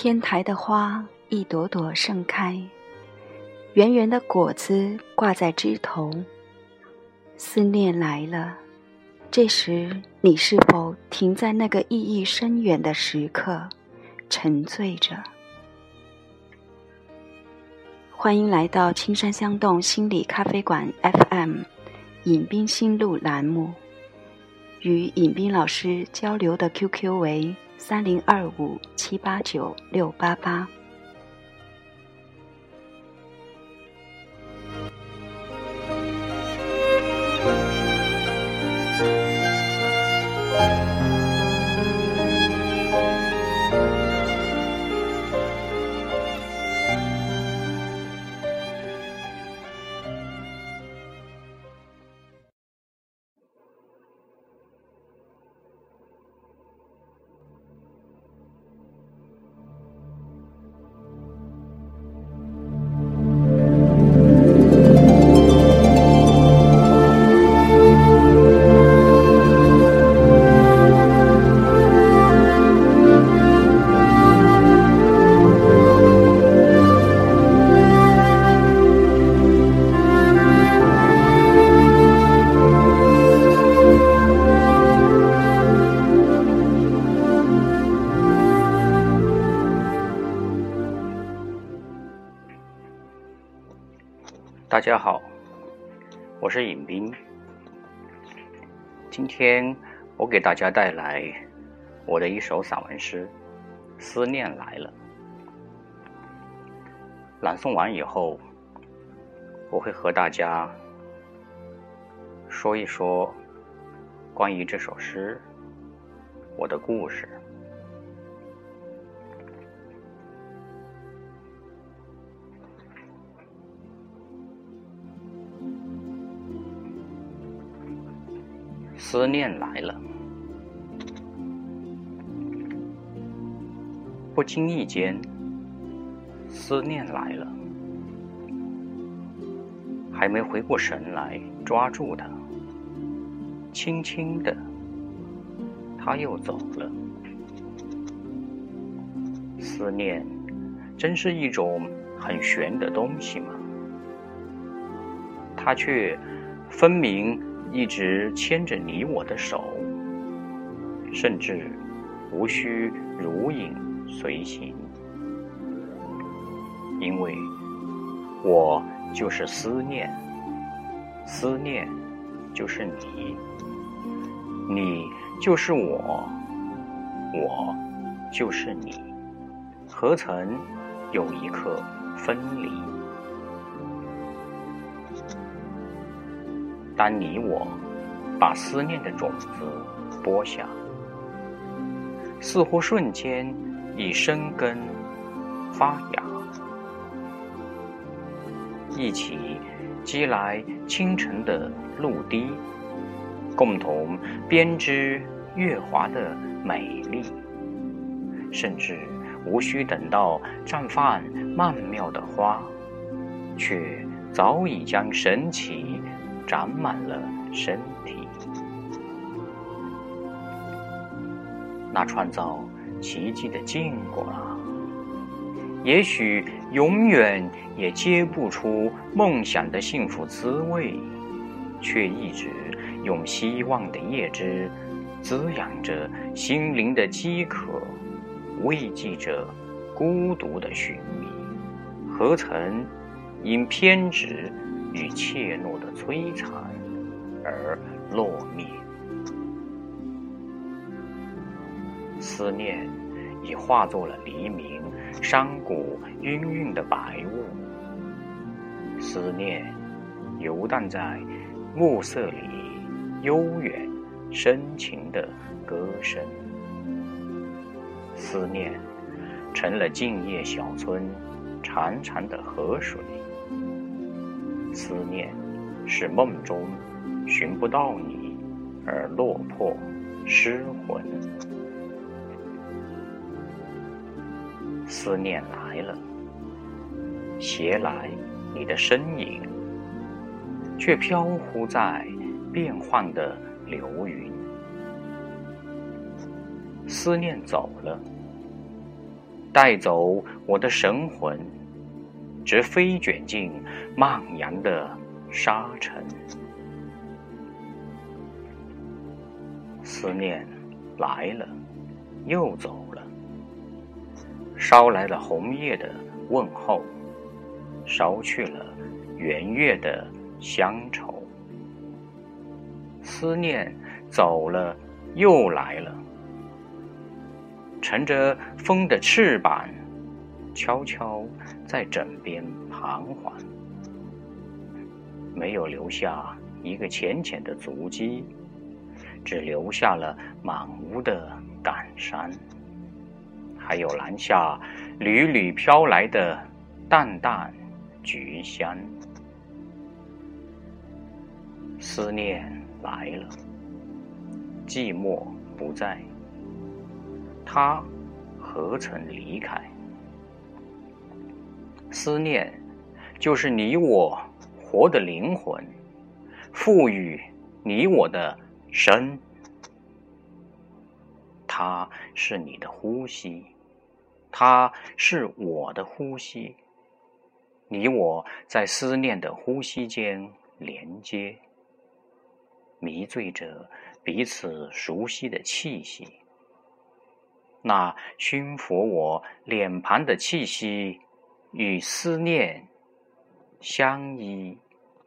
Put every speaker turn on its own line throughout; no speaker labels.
天台的花一朵朵盛开，圆圆的果子挂在枝头。思念来了，这时你是否停在那个意义深远的时刻，沉醉着？欢迎来到青山香动心理咖啡馆 FM，尹斌心路栏目，与尹斌老师交流的 QQ 为。三零二五七八九六八八。
今天我给大家带来我的一首散文诗《思念来了》。朗诵完以后，我会和大家说一说关于这首诗我的故事。思念来了，不经意间，思念来了，还没回过神来抓住他，轻轻的，他又走了。思念，真是一种很玄的东西吗？它却分明。一直牵着你我的手，甚至无需如影随形，因为我就是思念，思念就是你，你就是我，我就是你，何曾有一刻分离？当你我把思念的种子播下，似乎瞬间已生根发芽，一起积来清晨的露滴，共同编织月华的美丽，甚至无需等到绽放曼妙的花，却早已将神奇。长满了身体，那创造奇迹的禁果啊，也许永远也结不出梦想的幸福滋味，却一直用希望的叶枝滋养着心灵的饥渴，慰藉着孤独的寻觅，何曾因偏执？与怯懦摧残而落灭，思念已化作了黎明山谷氤氲的白雾，思念游荡在暮色里悠远深情的歌声，思念成了静夜小村潺潺的河水。思念是梦中寻不到你而落魄失魂，思念来了，携来你的身影，却飘忽在变幻的流云；思念走了，带走我的神魂，直飞卷进漫扬的沙尘。思念来了，又走了，捎来了红叶的问候，捎去了圆月的乡愁。思念走了，又来了。乘着风的翅膀，悄悄在枕边盘桓，没有留下一个浅浅的足迹，只留下了满屋的感伤，还有篮下缕缕飘来的淡淡菊香。思念来了，寂寞不在。他何曾离开？思念，就是你我活的灵魂，赋予你我的生。它是你的呼吸，它是我的呼吸。你我在思念的呼吸间连接，迷醉着彼此熟悉的气息。那熏拂我脸庞的气息，与思念相依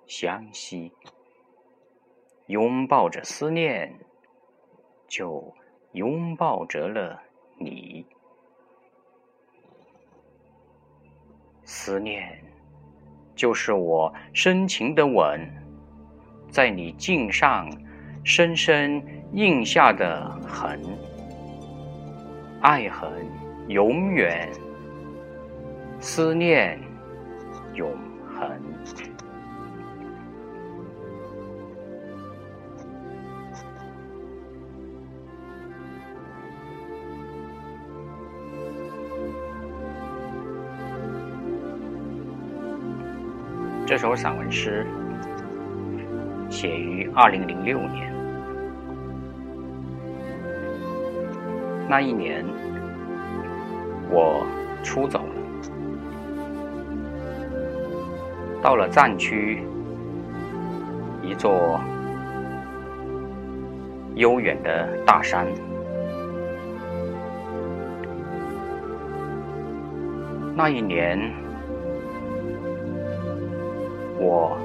相惜。拥抱着思念，就拥抱着了你。思念，就是我深情的吻，在你颈上深深印下的痕。爱恨永远，思念永首散文诗写于二零零六年。那一年，我出走了，到了藏区一座悠远的大山。那一年，我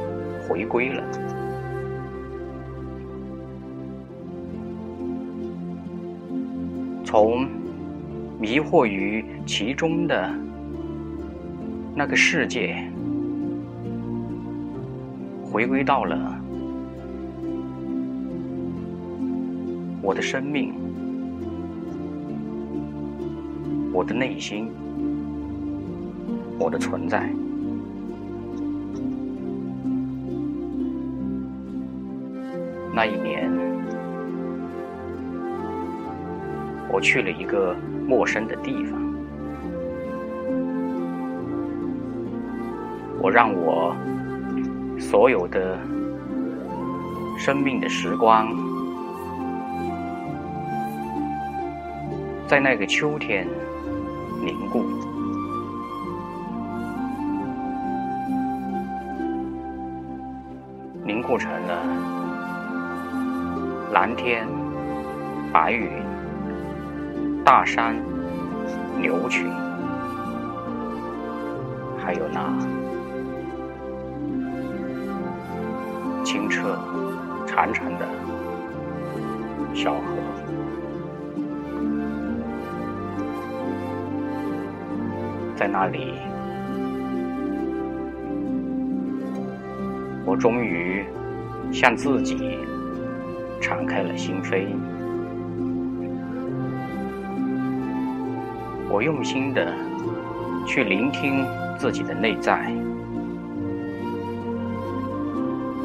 回归了。从迷惑于其中的那个世界，回归到了我的生命，我的内心，我的存在。那一年。我去了一个陌生的地方，我让我所有的生命的时光，在那个秋天凝固，凝固成了蓝天白云。大山、牛群，还有那清澈潺潺的小河，在那里，我终于向自己敞开了心扉。我用心的去聆听自己的内在，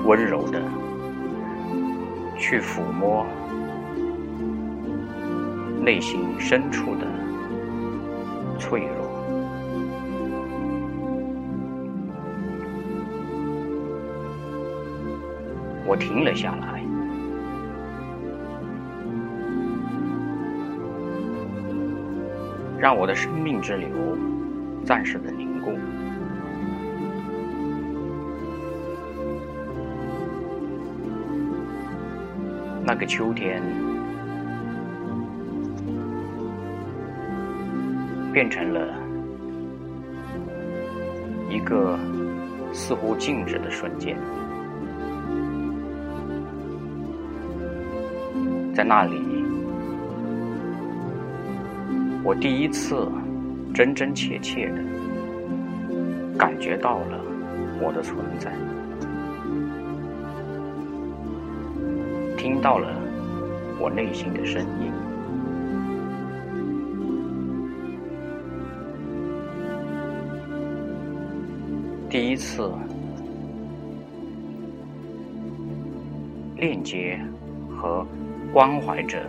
温柔的去抚摸内心深处的脆弱。我停了下来。让我的生命之流暂时的凝固。那个秋天，变成了一个似乎静止的瞬间，在那里，我第一次真真切切的感觉到了我的存在。听到了我内心的声音，第一次链接和关怀着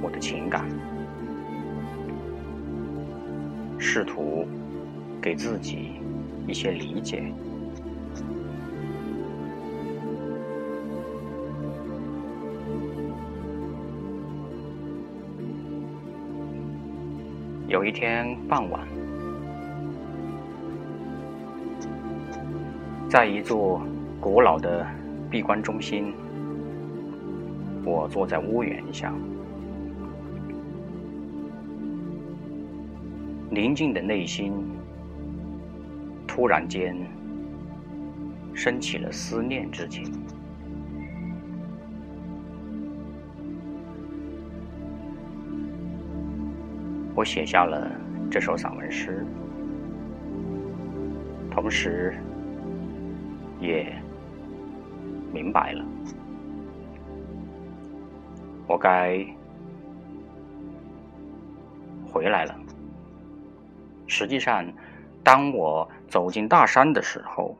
我的情感，试图给自己一些理解。有一天傍晚，在一座古老的闭关中心，我坐在屋檐下，宁静的内心突然间升起了思念之情。我写下了这首散文诗，同时也明白了，我该回来了。实际上，当我走进大山的时候，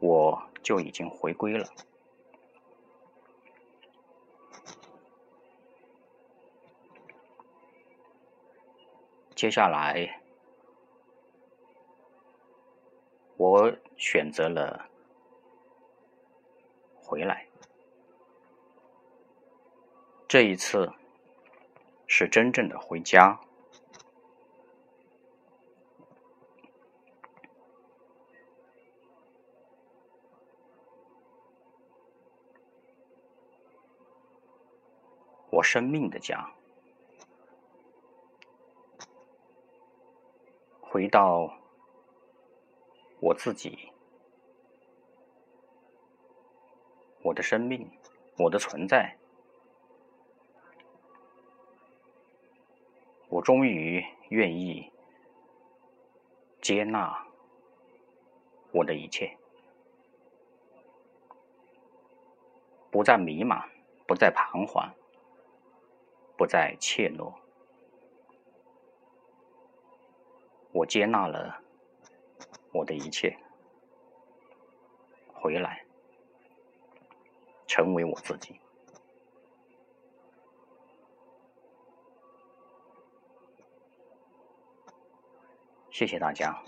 我就已经回归了。接下来，我选择了回来。这一次是真正的回家。我生命的家。回到我自己，我的生命，我的存在，我终于愿意接纳我的一切，不再迷茫，不再彷徨，不再怯懦。我接纳了我的一切，回来，成为我自己。谢谢大家。